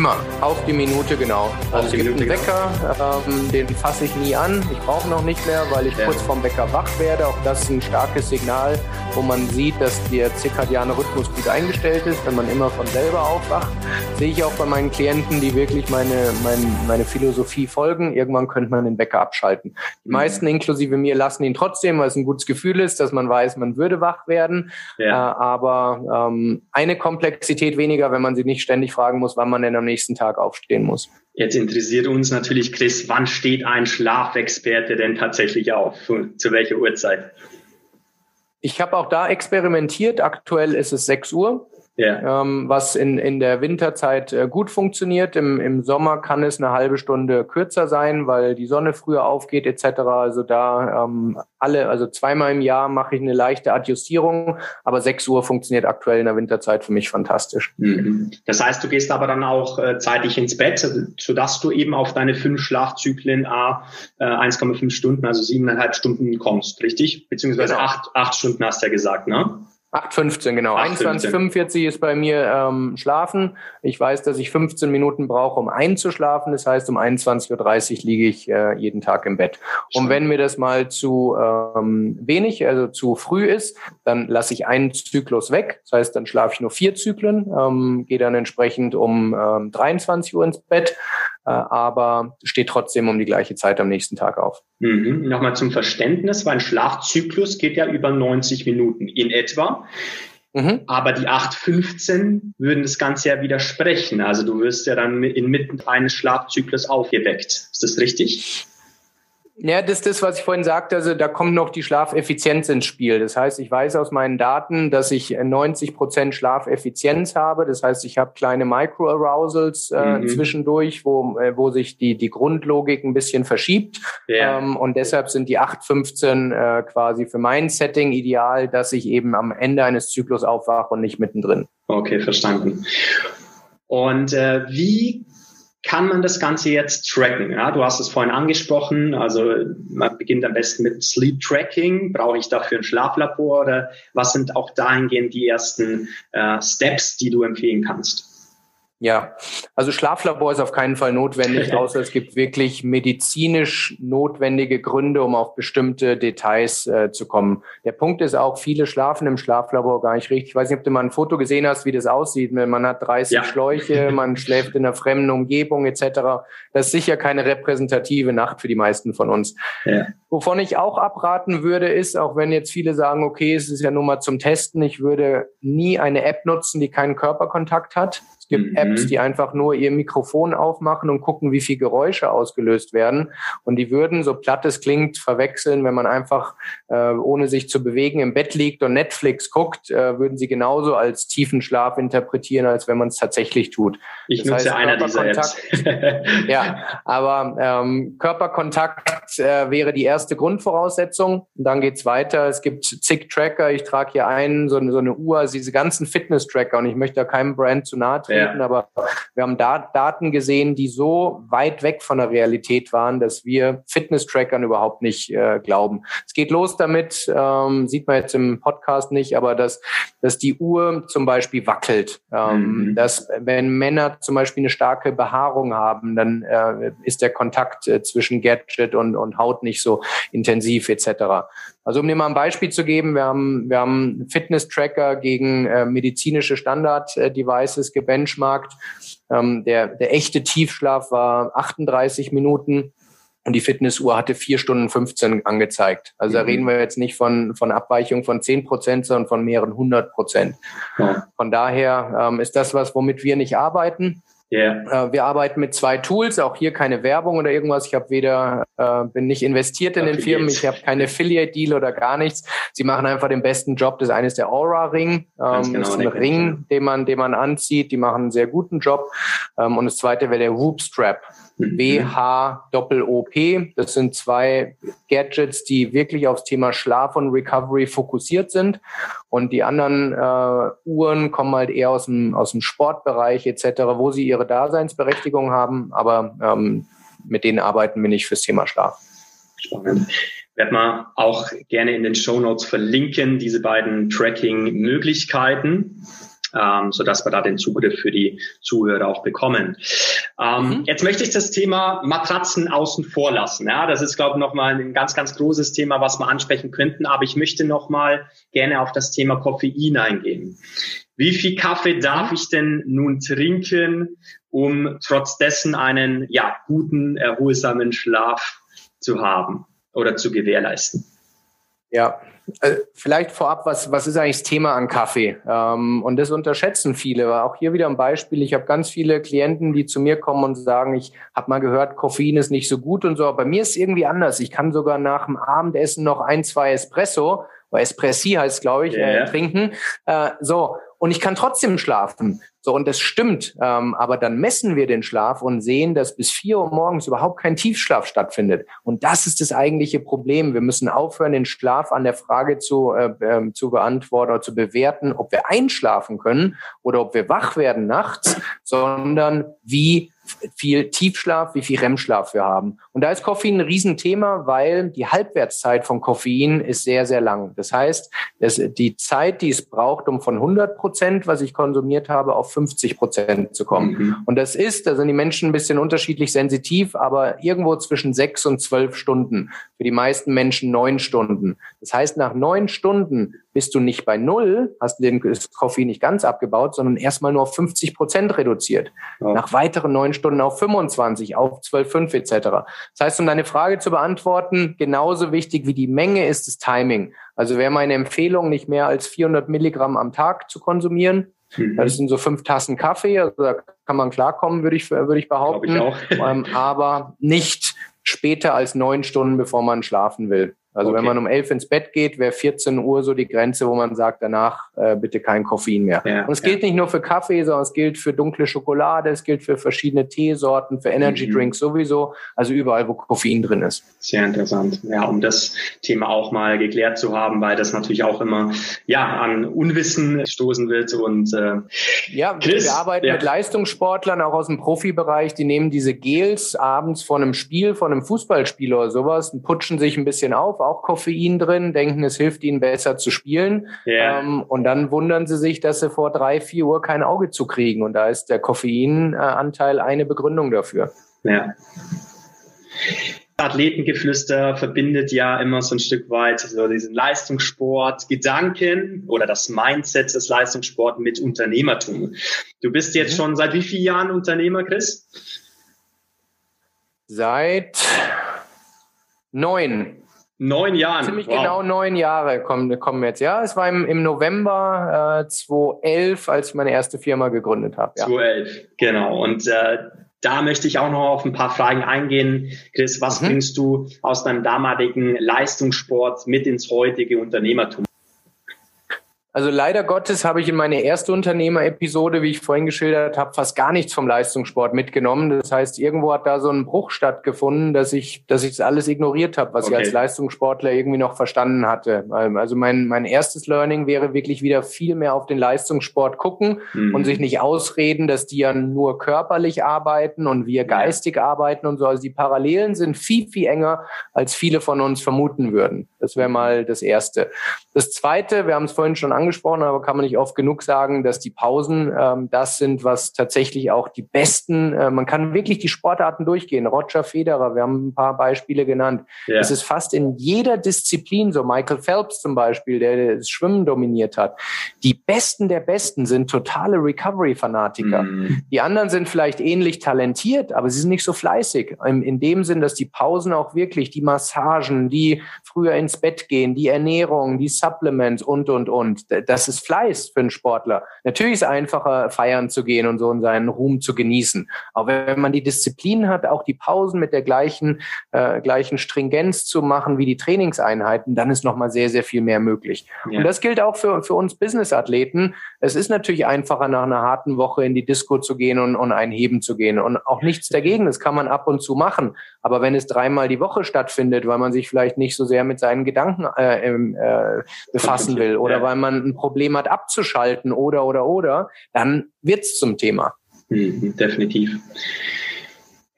Immer, auf die Minute genau. Also es gibt einen genau. Wecker, ähm, den fasse ich nie an. Ich brauche noch nicht mehr, weil ich ja. kurz vorm Wecker wach werde. Auch das ist ein starkes Signal, wo man sieht, dass der zirkadiane Rhythmus gut eingestellt ist, wenn man immer von selber aufwacht. Sehe ich auch bei meinen Klienten, die wirklich meine, meine, meine Philosophie folgen. Irgendwann könnte man den Wecker abschalten. Die mhm. meisten, inklusive mir, lassen ihn trotzdem, weil es ein gutes Gefühl ist, dass man weiß, man würde wach werden. Ja. Äh, aber ähm, eine Komplexität weniger, wenn man sie nicht ständig fragen muss, wann man denn am nächsten Tag aufstehen muss. Jetzt interessiert uns natürlich, Chris, wann steht ein Schlafexperte denn tatsächlich auf? Zu welcher Uhrzeit? Ich habe auch da experimentiert. Aktuell ist es 6 Uhr ja. ähm, was in, in der Winterzeit äh, gut funktioniert. Im, Im Sommer kann es eine halbe Stunde kürzer sein, weil die Sonne früher aufgeht etc. Also da ähm, alle, also zweimal im Jahr mache ich eine leichte Adjustierung, aber 6 Uhr funktioniert aktuell in der Winterzeit für mich fantastisch. Mhm. Das heißt, du gehst aber dann auch äh, zeitig ins Bett, sodass du eben auf deine fünf Schlafzyklen A äh, 1,5 Stunden, also siebeneinhalb Stunden kommst, richtig? Beziehungsweise genau. acht, acht Stunden hast du ja gesagt, ne? 8,15, genau. 21,45 ist bei mir ähm, Schlafen. Ich weiß, dass ich 15 Minuten brauche, um einzuschlafen. Das heißt, um 21.30 Uhr liege ich äh, jeden Tag im Bett. Und wenn mir das mal zu ähm, wenig, also zu früh ist, dann lasse ich einen Zyklus weg. Das heißt, dann schlafe ich nur vier Zyklen, ähm, gehe dann entsprechend um ähm, 23 Uhr ins Bett, aber steht trotzdem um die gleiche Zeit am nächsten Tag auf. Mhm. Nochmal zum Verständnis, weil ein Schlafzyklus geht ja über 90 Minuten in etwa. Mhm. Aber die 8,15 würden das Ganze ja widersprechen. Also du wirst ja dann inmitten eines Schlafzyklus aufgeweckt. Ist das richtig? Ja, das ist das, was ich vorhin sagte. Also da kommt noch die Schlafeffizienz ins Spiel. Das heißt, ich weiß aus meinen Daten, dass ich 90 Prozent Schlafeffizienz habe. Das heißt, ich habe kleine Microarousals äh, mhm. zwischendurch, wo, äh, wo sich die, die Grundlogik ein bisschen verschiebt. Ja. Ähm, und deshalb sind die 8,15 äh, quasi für mein Setting ideal, dass ich eben am Ende eines Zyklus aufwache und nicht mittendrin. Okay, verstanden. Und äh, wie kann man das Ganze jetzt tracken? Ja, du hast es vorhin angesprochen, also man beginnt am besten mit Sleep Tracking. Brauche ich dafür ein Schlaflabor oder was sind auch dahingehend die ersten äh, Steps, die du empfehlen kannst? Ja, also Schlaflabor ist auf keinen Fall notwendig, außer es gibt wirklich medizinisch notwendige Gründe, um auf bestimmte Details äh, zu kommen. Der Punkt ist auch, viele schlafen im Schlaflabor gar nicht richtig. Ich weiß nicht, ob du mal ein Foto gesehen hast, wie das aussieht. Man hat 30 ja. Schläuche, man schläft in einer fremden Umgebung etc. Das ist sicher keine repräsentative Nacht für die meisten von uns. Ja. Wovon ich auch abraten würde, ist, auch wenn jetzt viele sagen, okay, es ist ja nur mal zum Testen, ich würde nie eine App nutzen, die keinen Körperkontakt hat gibt mhm. Apps, die einfach nur ihr Mikrofon aufmachen und gucken, wie viel Geräusche ausgelöst werden. Und die würden, so platt es klingt, verwechseln, wenn man einfach äh, ohne sich zu bewegen im Bett liegt und Netflix guckt, äh, würden sie genauso als tiefen Schlaf interpretieren, als wenn man es tatsächlich tut. Ich das nutze heißt, einer dieser Apps. ja, aber ähm, Körperkontakt äh, wäre die erste Grundvoraussetzung. Und dann geht's weiter. Es gibt zig Tracker. Ich trage hier einen, so, so eine Uhr, also diese ganzen Fitness-Tracker. Und ich möchte da keinem Brand zu nahe treten ja. aber wir haben da Daten gesehen, die so weit weg von der Realität waren, dass wir Fitness-Trackern überhaupt nicht äh, glauben. Es geht los damit, ähm, sieht man jetzt im Podcast nicht, aber dass, dass die Uhr zum Beispiel wackelt. Ähm, mhm. Dass wenn Männer zum Beispiel eine starke Behaarung haben, dann äh, ist der Kontakt äh, zwischen Gadget und, und Haut nicht so intensiv etc. Also um dir mal ein Beispiel zu geben, wir haben, wir haben Fitness-Tracker gegen äh, medizinische Standard-Devices gebenchmarkt. Ähm, der, der echte Tiefschlaf war 38 Minuten und die Fitnessuhr hatte vier Stunden 15 angezeigt. Also da mhm. reden wir jetzt nicht von, von Abweichung von 10 Prozent, sondern von mehreren hundert Prozent. Ja. Von daher ähm, ist das was, womit wir nicht arbeiten. Yeah. Äh, wir arbeiten mit zwei Tools, auch hier keine Werbung oder irgendwas. Ich habe weder, äh, bin nicht investiert in den Firmen, ich habe keine Affiliate-Deal oder gar nichts. Sie machen einfach den besten Job. Das eine ist der Aura-Ring. Ähm, genau, das ist ein Ring, den man, den man anzieht. Die machen einen sehr guten Job. Ähm, und das zweite wäre der Whoop Strap. WH-O-P. Das sind zwei Gadgets, die wirklich aufs Thema Schlaf und Recovery fokussiert sind. Und die anderen äh, Uhren kommen halt eher aus dem, aus dem Sportbereich etc., wo sie ihre Daseinsberechtigung haben. Aber ähm, mit denen arbeiten wir nicht fürs Thema Schlaf. Spannend. Werden wir auch gerne in den Show Notes verlinken, diese beiden Tracking-Möglichkeiten. Ähm, so dass wir da den Zugriff für die Zuhörer auch bekommen. Ähm, mhm. Jetzt möchte ich das Thema Matratzen außen vor lassen. Ja, das ist, glaube ich, nochmal ein ganz, ganz großes Thema, was wir ansprechen könnten. Aber ich möchte nochmal gerne auf das Thema Koffein eingehen. Wie viel Kaffee darf ich denn nun trinken, um trotz dessen einen ja, guten, erholsamen Schlaf zu haben oder zu gewährleisten? Ja, äh, vielleicht vorab, was, was ist eigentlich das Thema an Kaffee? Ähm, und das unterschätzen viele. Auch hier wieder ein Beispiel. Ich habe ganz viele Klienten, die zu mir kommen und sagen, ich habe mal gehört, Koffein ist nicht so gut und so. Aber bei mir ist es irgendwie anders. Ich kann sogar nach dem Abendessen noch ein, zwei Espresso, oder Espressi heißt, glaube ich, yeah. äh, trinken. Äh, so, und ich kann trotzdem schlafen. So, und das stimmt. Ähm, aber dann messen wir den Schlaf und sehen, dass bis vier Uhr morgens überhaupt kein Tiefschlaf stattfindet. Und das ist das eigentliche Problem. Wir müssen aufhören, den Schlaf an der Frage zu, äh, äh, zu beantworten oder zu bewerten, ob wir einschlafen können oder ob wir wach werden nachts, sondern wie viel Tiefschlaf, wie viel REM-Schlaf wir haben. Und da ist Koffein ein Riesenthema, weil die Halbwertszeit von Koffein ist sehr, sehr lang. Das heißt, es, die Zeit, die es braucht, um von 100 Prozent, was ich konsumiert habe, auf 50 Prozent zu kommen. Mhm. Und das ist, da sind die Menschen ein bisschen unterschiedlich sensitiv, aber irgendwo zwischen sechs und zwölf Stunden. Für die meisten Menschen neun Stunden. Das heißt, nach neun Stunden bist du nicht bei Null, hast den Koffein nicht ganz abgebaut, sondern erstmal nur auf 50 Prozent reduziert. Ja. Nach weiteren neun Stunden auf 25, auf 12,5 etc. Das heißt, um deine Frage zu beantworten, genauso wichtig wie die Menge ist das Timing. Also wäre meine Empfehlung, nicht mehr als 400 Milligramm am Tag zu konsumieren. Mhm. Das sind so fünf Tassen Kaffee, also da kann man klarkommen, würde ich, würde ich behaupten. Ich ähm, aber nicht später als neun Stunden, bevor man schlafen will. Also okay. wenn man um elf ins Bett geht, wäre 14 Uhr so die Grenze, wo man sagt, danach äh, bitte kein Koffein mehr. Ja, und es gilt ja. nicht nur für Kaffee, sondern es gilt für dunkle Schokolade, es gilt für verschiedene Teesorten, für Energy mhm. Drinks sowieso, also überall, wo Koffein drin ist. Sehr interessant. Ja, um das Thema auch mal geklärt zu haben, weil das natürlich auch immer ja an Unwissen stoßen wird und äh, ja, Chris, wir arbeiten ja. mit Leistungssportlern auch aus dem Profibereich, die nehmen diese Gels abends vor einem Spiel, vor einem Fußballspiel oder sowas und putschen sich ein bisschen auf auch Koffein drin, denken, es hilft ihnen besser zu spielen. Yeah. Ähm, und dann wundern sie sich, dass sie vor drei, vier Uhr kein Auge zu kriegen. Und da ist der Koffeinanteil eine Begründung dafür. Ja. Athletengeflüster verbindet ja immer so ein Stück weit so diesen Leistungssport, Gedanken oder das Mindset des Leistungssports mit Unternehmertum. Du bist jetzt mhm. schon seit wie vielen Jahren Unternehmer, Chris? Seit Neun. Neun Jahren. Ziemlich wow. genau neun Jahre kommen, kommen jetzt. Ja, es war im, im November äh, 2011, als ich meine erste Firma gegründet habe. Ja. 2011, genau. Und äh, da möchte ich auch noch auf ein paar Fragen eingehen. Chris, was mhm. bringst du aus deinem damaligen Leistungssport mit ins heutige Unternehmertum? Also leider Gottes habe ich in meine erste Unternehmer-Episode, wie ich vorhin geschildert habe, fast gar nichts vom Leistungssport mitgenommen. Das heißt, irgendwo hat da so ein Bruch stattgefunden, dass ich, dass ich das alles ignoriert habe, was okay. ich als Leistungssportler irgendwie noch verstanden hatte. Also mein, mein erstes Learning wäre wirklich wieder viel mehr auf den Leistungssport gucken mhm. und sich nicht ausreden, dass die ja nur körperlich arbeiten und wir geistig ja. arbeiten und so. Also die Parallelen sind viel, viel enger, als viele von uns vermuten würden. Das wäre mal das Erste. Das Zweite, wir haben es vorhin schon angesprochen, aber kann man nicht oft genug sagen, dass die Pausen ähm, das sind, was tatsächlich auch die besten, äh, man kann wirklich die Sportarten durchgehen. Roger Federer, wir haben ein paar Beispiele genannt. Ja. Es ist fast in jeder Disziplin so. Michael Phelps zum Beispiel, der das Schwimmen dominiert hat. Die Besten der Besten sind totale Recovery-Fanatiker. Mhm. Die anderen sind vielleicht ähnlich talentiert, aber sie sind nicht so fleißig. In, in dem Sinn, dass die Pausen auch wirklich, die Massagen, die früher ins Bett gehen, die Ernährung, die Supplements und, und, und das ist Fleiß für einen Sportler. Natürlich ist es einfacher, feiern zu gehen und so und seinen Ruhm zu genießen. Aber wenn man die Disziplin hat, auch die Pausen mit der gleichen, äh, gleichen Stringenz zu machen wie die Trainingseinheiten, dann ist nochmal sehr, sehr viel mehr möglich. Ja. Und das gilt auch für, für uns Business-Athleten. Es ist natürlich einfacher, nach einer harten Woche in die Disco zu gehen und, und ein Heben zu gehen. Und auch nichts dagegen. Das kann man ab und zu machen. Aber wenn es dreimal die Woche stattfindet, weil man sich vielleicht nicht so sehr mit seinen Gedanken äh, äh, befassen will oder ja. weil man ein Problem hat abzuschalten oder oder oder, dann wird's zum Thema. Mhm, definitiv.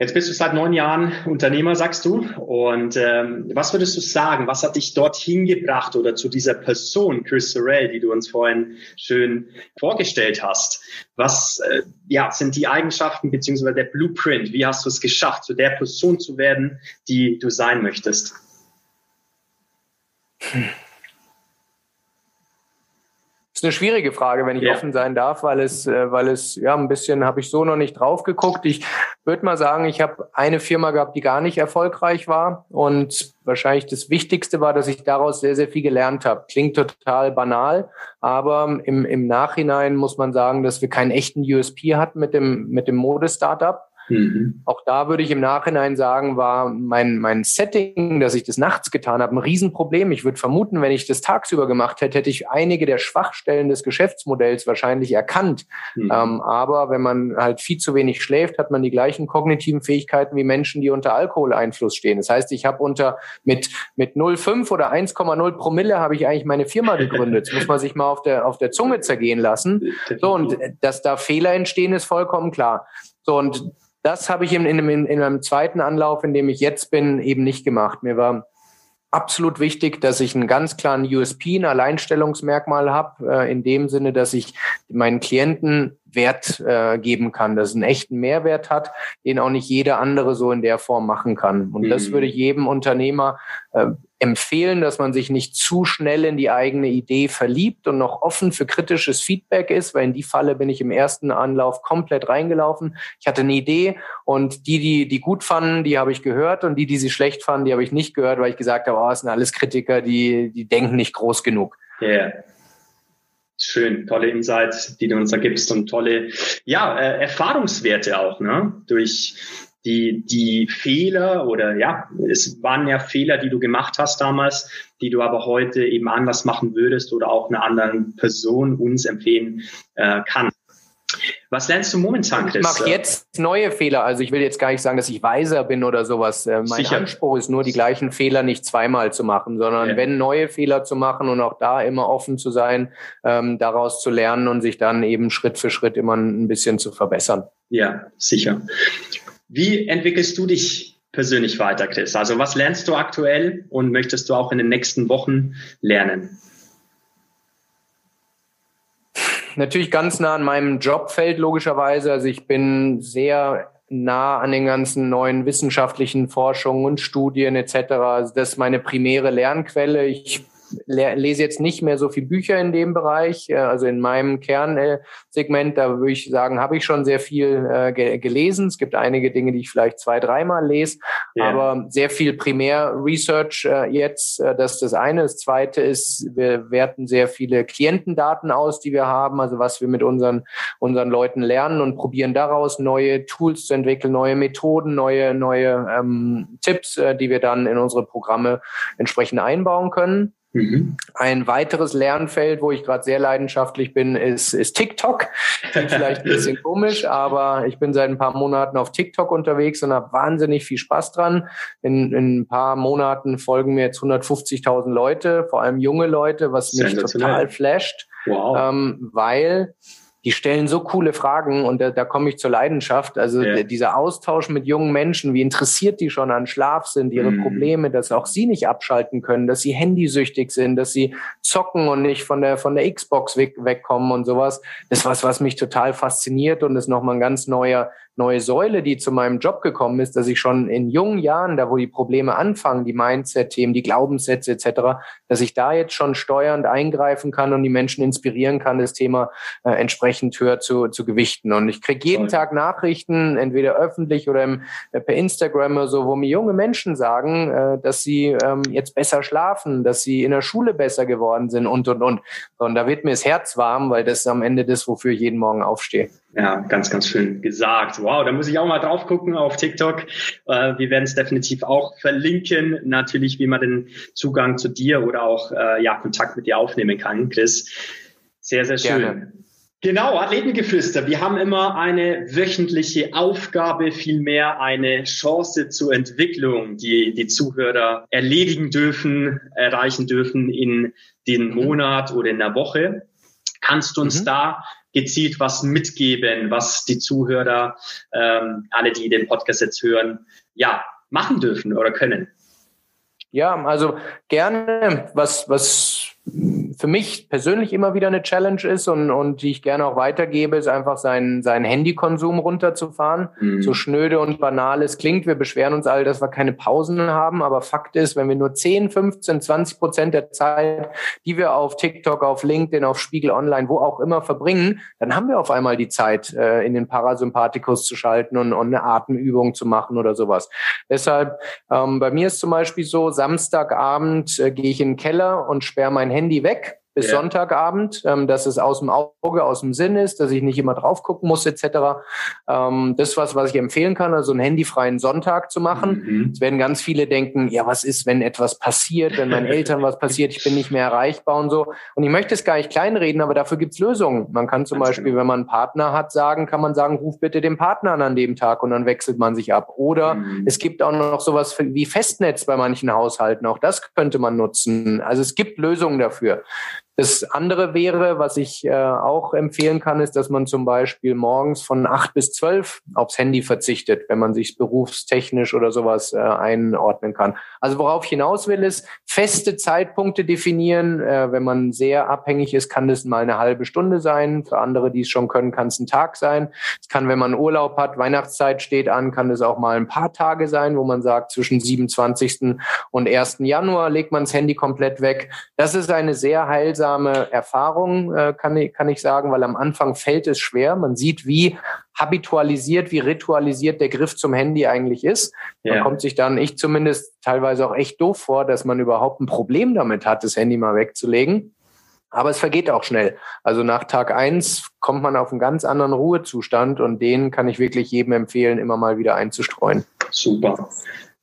Jetzt bist du seit neun Jahren Unternehmer, sagst du. Und ähm, was würdest du sagen? Was hat dich dorthin gebracht oder zu dieser Person, Chris Sorrell, die du uns vorhin schön vorgestellt hast? Was äh, ja, sind die Eigenschaften beziehungsweise der Blueprint? Wie hast du es geschafft, zu der Person zu werden, die du sein möchtest? Hm ist eine schwierige Frage, wenn ich ja. offen sein darf, weil es, äh, weil es ja ein bisschen habe ich so noch nicht drauf geguckt. Ich würde mal sagen, ich habe eine Firma gehabt, die gar nicht erfolgreich war und wahrscheinlich das Wichtigste war, dass ich daraus sehr, sehr viel gelernt habe. Klingt total banal, aber im, im Nachhinein muss man sagen, dass wir keinen echten USP hatten mit dem, mit dem Mode-Startup. Mhm. Auch da würde ich im Nachhinein sagen, war mein, mein Setting, dass ich das nachts getan habe, ein Riesenproblem. Ich würde vermuten, wenn ich das tagsüber gemacht hätte, hätte ich einige der Schwachstellen des Geschäftsmodells wahrscheinlich erkannt. Mhm. Ähm, aber wenn man halt viel zu wenig schläft, hat man die gleichen kognitiven Fähigkeiten wie Menschen, die unter Alkoholeinfluss stehen. Das heißt, ich habe unter mit, mit 0,5 oder 1,0 Promille habe ich eigentlich meine Firma gegründet. Das muss man sich mal auf der, auf der Zunge zergehen lassen. So, und dass da Fehler entstehen, ist vollkommen klar. So, und das habe ich in, in, in einem zweiten Anlauf, in dem ich jetzt bin, eben nicht gemacht. Mir war absolut wichtig, dass ich einen ganz klaren USP, ein Alleinstellungsmerkmal habe, äh, in dem Sinne, dass ich meinen Klienten Wert äh, geben kann, dass es einen echten Mehrwert hat, den auch nicht jeder andere so in der Form machen kann. Und mhm. das würde ich jedem Unternehmer äh, empfehlen, dass man sich nicht zu schnell in die eigene Idee verliebt und noch offen für kritisches Feedback ist, weil in die Falle bin ich im ersten Anlauf komplett reingelaufen. Ich hatte eine Idee und die, die die gut fanden, die habe ich gehört und die, die sie schlecht fanden, die habe ich nicht gehört, weil ich gesagt habe, oh, es sind alles Kritiker, die, die denken nicht groß genug. Ja. Yeah. Schön, tolle Insights, die du uns da gibst und tolle, ja, äh, Erfahrungswerte auch, ne? Durch die, die Fehler oder ja, es waren ja Fehler, die du gemacht hast damals, die du aber heute eben anders machen würdest oder auch einer anderen Person uns empfehlen äh, kannst. Was lernst du momentan, Chris? Ich mache jetzt neue Fehler. Also ich will jetzt gar nicht sagen, dass ich weiser bin oder sowas. Äh, mein Sicher. Anspruch ist nur, die gleichen Fehler nicht zweimal zu machen, sondern ja. wenn neue Fehler zu machen und auch da immer offen zu sein, ähm, daraus zu lernen und sich dann eben Schritt für Schritt immer ein bisschen zu verbessern. Ja, sicher. Wie entwickelst du dich persönlich weiter, Chris? Also was lernst du aktuell und möchtest du auch in den nächsten Wochen lernen? Natürlich ganz nah an meinem Jobfeld, logischerweise. Also ich bin sehr nah an den ganzen neuen wissenschaftlichen Forschungen und Studien etc. Also das ist meine primäre Lernquelle. Ich lese jetzt nicht mehr so viel Bücher in dem Bereich. Äh, also in meinem Kernsegment, da würde ich sagen, habe ich schon sehr viel äh, gelesen. Es gibt einige Dinge, die ich vielleicht zwei, dreimal lese, ja. aber sehr viel Primär-Research äh, jetzt. Das ist das eine. Das zweite ist, wir werten sehr viele Klientendaten aus, die wir haben, also was wir mit unseren, unseren Leuten lernen und probieren daraus neue Tools zu entwickeln, neue Methoden, neue, neue ähm, Tipps, die wir dann in unsere Programme entsprechend einbauen können. Mhm. Ein weiteres Lernfeld, wo ich gerade sehr leidenschaftlich bin, ist, ist TikTok. Klingt vielleicht ein bisschen komisch, aber ich bin seit ein paar Monaten auf TikTok unterwegs und habe wahnsinnig viel Spaß dran. In, in ein paar Monaten folgen mir jetzt 150.000 Leute, vor allem junge Leute, was mich total flasht, wow. ähm, weil die stellen so coole Fragen und da, da komme ich zur Leidenschaft. Also ja. dieser Austausch mit jungen Menschen, wie interessiert die schon an Schlaf sind, ihre mhm. Probleme, dass auch sie nicht abschalten können, dass sie handysüchtig sind, dass sie zocken und nicht von der von der Xbox weg, wegkommen und sowas. Das ist was, was mich total fasziniert und ist nochmal ein ganz neuer neue Säule, die zu meinem Job gekommen ist, dass ich schon in jungen Jahren, da wo die Probleme anfangen, die Mindset-Themen, die Glaubenssätze etc., dass ich da jetzt schon steuernd eingreifen kann und die Menschen inspirieren kann, das Thema äh, entsprechend höher zu, zu gewichten. Und ich kriege jeden Tag Nachrichten, entweder öffentlich oder im, äh, per Instagram oder so, wo mir junge Menschen sagen, äh, dass sie ähm, jetzt besser schlafen, dass sie in der Schule besser geworden sind und, und, und. Und da wird mir das Herz warm, weil das ist am Ende das, wofür ich jeden Morgen aufstehe. Ja, ganz, ganz schön gesagt. Wow, da muss ich auch mal drauf gucken auf TikTok. Äh, wir werden es definitiv auch verlinken, natürlich, wie man den Zugang zu dir oder auch äh, ja Kontakt mit dir aufnehmen kann, Chris. Sehr, sehr schön. Gerne. Genau, Athletengeflüster. Wir haben immer eine wöchentliche Aufgabe, vielmehr eine Chance zur Entwicklung, die die Zuhörer erledigen dürfen, erreichen dürfen in den Monat oder in der Woche. Kannst du uns mhm. da gezielt was mitgeben, was die Zuhörer, ähm, alle, die den Podcast jetzt hören, ja, machen dürfen oder können? Ja, also gerne, was, was für mich persönlich immer wieder eine Challenge ist und, und die ich gerne auch weitergebe, ist einfach seinen, seinen Handykonsum runterzufahren. Mhm. So schnöde und banal es klingt. Wir beschweren uns alle, dass wir keine Pausen haben. Aber Fakt ist, wenn wir nur 10, 15, 20 Prozent der Zeit, die wir auf TikTok, auf LinkedIn, auf Spiegel Online, wo auch immer verbringen, dann haben wir auf einmal die Zeit, äh, in den Parasympathikus zu schalten und, und eine Atemübung zu machen oder sowas. Deshalb, ähm, bei mir ist zum Beispiel so, Samstagabend äh, gehe ich in den Keller und sperre mein Handy weg bis ja. Sonntagabend, ähm, dass es aus dem Auge, aus dem Sinn ist, dass ich nicht immer drauf gucken muss etc. Ähm, das ist was, was ich empfehlen kann, also einen handyfreien Sonntag zu machen. Mhm. Es werden ganz viele denken, ja, was ist, wenn etwas passiert, wenn meinen Eltern was passiert, ich bin nicht mehr erreichbar und so. Und ich möchte es gar nicht kleinreden, aber dafür gibt's Lösungen. Man kann zum ganz Beispiel, genau. wenn man einen Partner hat, sagen, kann man sagen, ruf bitte den Partner an an dem Tag und dann wechselt man sich ab. Oder mhm. es gibt auch noch sowas wie Festnetz bei manchen Haushalten. Auch das könnte man nutzen. Also es gibt Lösungen dafür. Das andere wäre, was ich äh, auch empfehlen kann, ist, dass man zum Beispiel morgens von acht bis zwölf aufs Handy verzichtet, wenn man sich berufstechnisch oder sowas äh, einordnen kann. Also worauf ich hinaus will, ist feste Zeitpunkte definieren. Äh, wenn man sehr abhängig ist, kann das mal eine halbe Stunde sein. Für andere, die es schon können, kann es ein Tag sein. Es kann, wenn man Urlaub hat, Weihnachtszeit steht an, kann es auch mal ein paar Tage sein, wo man sagt, zwischen 27. und 1. Januar legt man das Handy komplett weg. Das ist eine sehr heilsame heilsame Erfahrung, äh, kann, ich, kann ich sagen, weil am Anfang fällt es schwer. Man sieht, wie habitualisiert, wie ritualisiert der Griff zum Handy eigentlich ist. Man ja. kommt sich dann, ich zumindest, teilweise auch echt doof vor, dass man überhaupt ein Problem damit hat, das Handy mal wegzulegen. Aber es vergeht auch schnell. Also nach Tag eins kommt man auf einen ganz anderen Ruhezustand und den kann ich wirklich jedem empfehlen, immer mal wieder einzustreuen. Super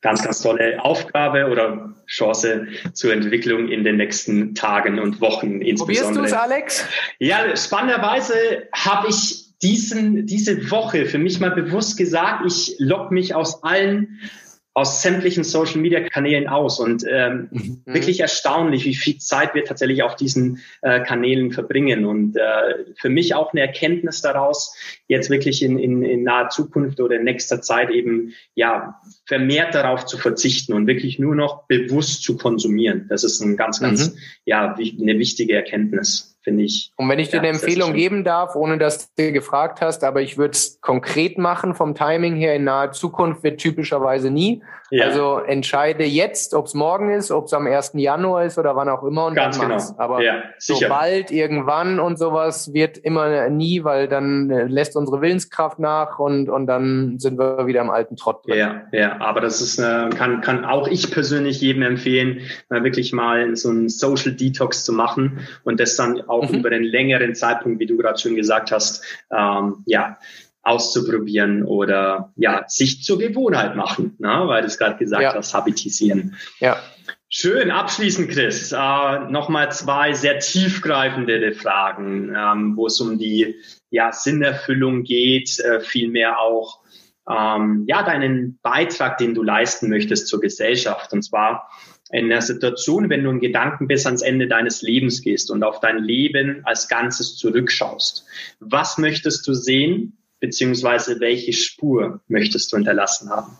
ganz, ganz tolle Aufgabe oder Chance zur Entwicklung in den nächsten Tagen und Wochen insbesondere. Probierst du es, Alex? Ja, spannenderweise habe ich diesen, diese Woche für mich mal bewusst gesagt, ich lock mich aus allen aus sämtlichen Social Media Kanälen aus und ähm, mhm. wirklich erstaunlich, wie viel Zeit wir tatsächlich auf diesen äh, Kanälen verbringen und äh, für mich auch eine Erkenntnis daraus, jetzt wirklich in, in, in naher Zukunft oder in nächster Zeit eben ja vermehrt darauf zu verzichten und wirklich nur noch bewusst zu konsumieren. Das ist ein ganz, ganz mhm. ja eine wichtige Erkenntnis finde ich. Und wenn ich dir ja, eine Empfehlung geben darf, ohne dass du gefragt hast, aber ich würde es konkret machen vom Timing her in naher Zukunft wird typischerweise nie. Ja. Also entscheide jetzt, ob es morgen ist, ob es am 1. Januar ist oder wann auch immer und Ganz dann mach's. Genau. Aber ja, so bald, irgendwann und sowas wird immer nie, weil dann äh, lässt unsere Willenskraft nach und, und dann sind wir wieder im alten Trott drin. Ja, ja, aber das ist, äh, kann, kann auch ich persönlich jedem empfehlen, wirklich mal so einen Social Detox zu machen und das dann auch mhm. über einen längeren Zeitpunkt, wie du gerade schon gesagt hast, ähm, ja, auszuprobieren oder ja, sich zur Gewohnheit machen, ne? weil du es gerade gesagt ja. hast, habitisieren. Ja. Schön, abschließend, Chris. Äh, Nochmal zwei sehr tiefgreifende Fragen, ähm, wo es um die ja, Sinnerfüllung geht, äh, vielmehr auch ähm, ja, deinen Beitrag, den du leisten möchtest zur Gesellschaft. Und zwar in der Situation, wenn du in Gedanken bis ans Ende deines Lebens gehst und auf dein Leben als Ganzes zurückschaust. Was möchtest du sehen, beziehungsweise welche Spur möchtest du hinterlassen haben?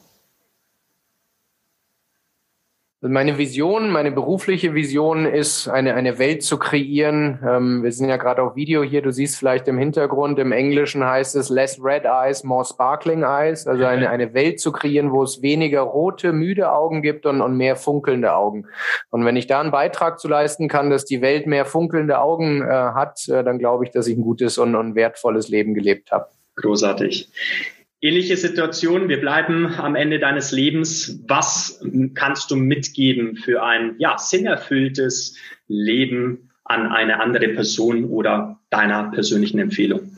Meine Vision, meine berufliche Vision ist, eine, eine Welt zu kreieren. Ähm, wir sind ja gerade auf Video hier, du siehst vielleicht im Hintergrund, im Englischen heißt es less red eyes, more sparkling eyes. Also eine, eine Welt zu kreieren, wo es weniger rote, müde Augen gibt und, und mehr funkelnde Augen. Und wenn ich da einen Beitrag zu leisten kann, dass die Welt mehr funkelnde Augen äh, hat, äh, dann glaube ich, dass ich ein gutes und, und wertvolles Leben gelebt habe. Großartig. Ähnliche Situation, wir bleiben am Ende deines Lebens. Was kannst du mitgeben für ein ja, sinnerfülltes Leben an eine andere Person oder deiner persönlichen Empfehlung?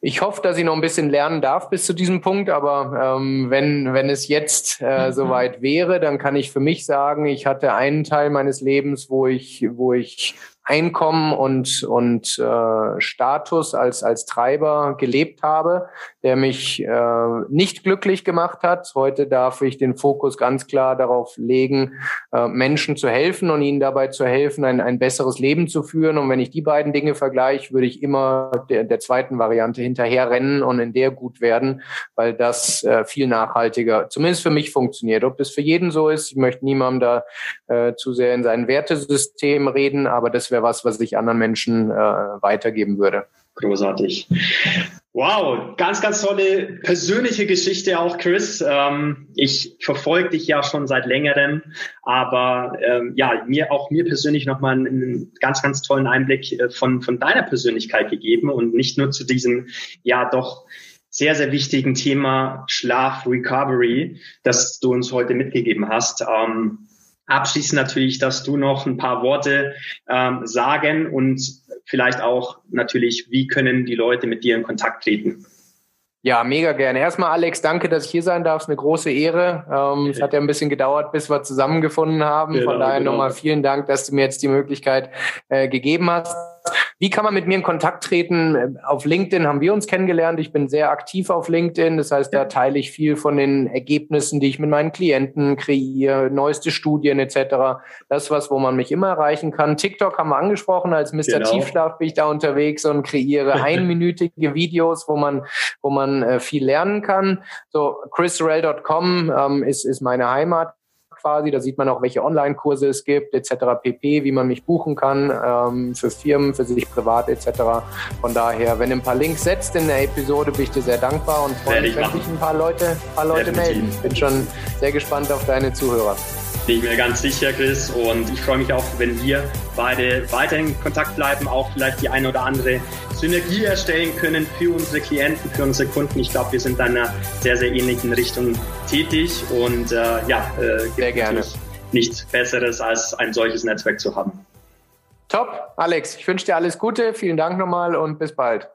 Ich hoffe, dass ich noch ein bisschen lernen darf bis zu diesem Punkt, aber ähm, wenn, wenn es jetzt äh, soweit wäre, dann kann ich für mich sagen, ich hatte einen Teil meines Lebens, wo ich, wo ich Einkommen und, und äh, Status als, als Treiber gelebt habe, der mich äh, nicht glücklich gemacht hat. Heute darf ich den Fokus ganz klar darauf legen, äh, Menschen zu helfen und ihnen dabei zu helfen, ein, ein besseres Leben zu führen. Und wenn ich die beiden Dinge vergleiche, würde ich immer der, der zweiten Variante hinterher rennen und in der gut werden, weil das äh, viel nachhaltiger, zumindest für mich funktioniert. Ob das für jeden so ist, ich möchte niemandem da äh, zu sehr in sein Wertesystem reden, aber das wäre was, was ich anderen Menschen äh, weitergeben würde. Großartig. Wow, ganz, ganz tolle persönliche Geschichte auch, Chris. Ähm, ich verfolge dich ja schon seit längerem, aber ähm, ja, mir auch mir persönlich nochmal einen ganz, ganz tollen Einblick äh, von, von deiner Persönlichkeit gegeben und nicht nur zu diesem, ja, doch sehr, sehr wichtigen Thema Schlaf Recovery, das du uns heute mitgegeben hast. Ähm, abschließend natürlich, dass du noch ein paar Worte ähm, sagen und vielleicht auch natürlich, wie können die Leute mit dir in Kontakt treten? Ja, mega gerne. Erstmal, Alex, danke, dass ich hier sein darf. Es ist eine große Ehre. Ähm, es hat ja ein bisschen gedauert, bis wir zusammengefunden haben. Genau, Von daher genau. nochmal vielen Dank, dass du mir jetzt die Möglichkeit äh, gegeben hast. Wie kann man mit mir in Kontakt treten? Auf LinkedIn haben wir uns kennengelernt. Ich bin sehr aktiv auf LinkedIn. Das heißt, da teile ich viel von den Ergebnissen, die ich mit meinen Klienten kreiere, neueste Studien etc. Das ist was, wo man mich immer erreichen kann. TikTok haben wir angesprochen. Als Mr. Genau. Tiefschlaf bin ich da unterwegs und kreiere einminütige Videos, wo man, wo man äh, viel lernen kann. So, chrisrel.com ähm, ist, ist meine Heimat quasi. Da sieht man auch, welche Online-Kurse es gibt, etc. pp, wie man mich buchen kann ähm, für Firmen, für sich privat etc. Von daher, wenn du ein paar Links setzt in der Episode, bin ich dir sehr dankbar und freue mich, wenn sich ein paar Leute, paar Leute melden. Bin schon sehr gespannt auf deine Zuhörer. Bin ich mir ganz sicher, Chris. Und ich freue mich auch, wenn wir beide weiterhin in Kontakt bleiben, auch vielleicht die eine oder andere Synergie erstellen können für unsere Klienten, für unsere Kunden. Ich glaube, wir sind in einer sehr, sehr ähnlichen Richtung tätig und äh, ja, äh, sehr gerne. Nichts Besseres, als ein solches Netzwerk zu haben. Top, Alex. Ich wünsche dir alles Gute. Vielen Dank nochmal und bis bald.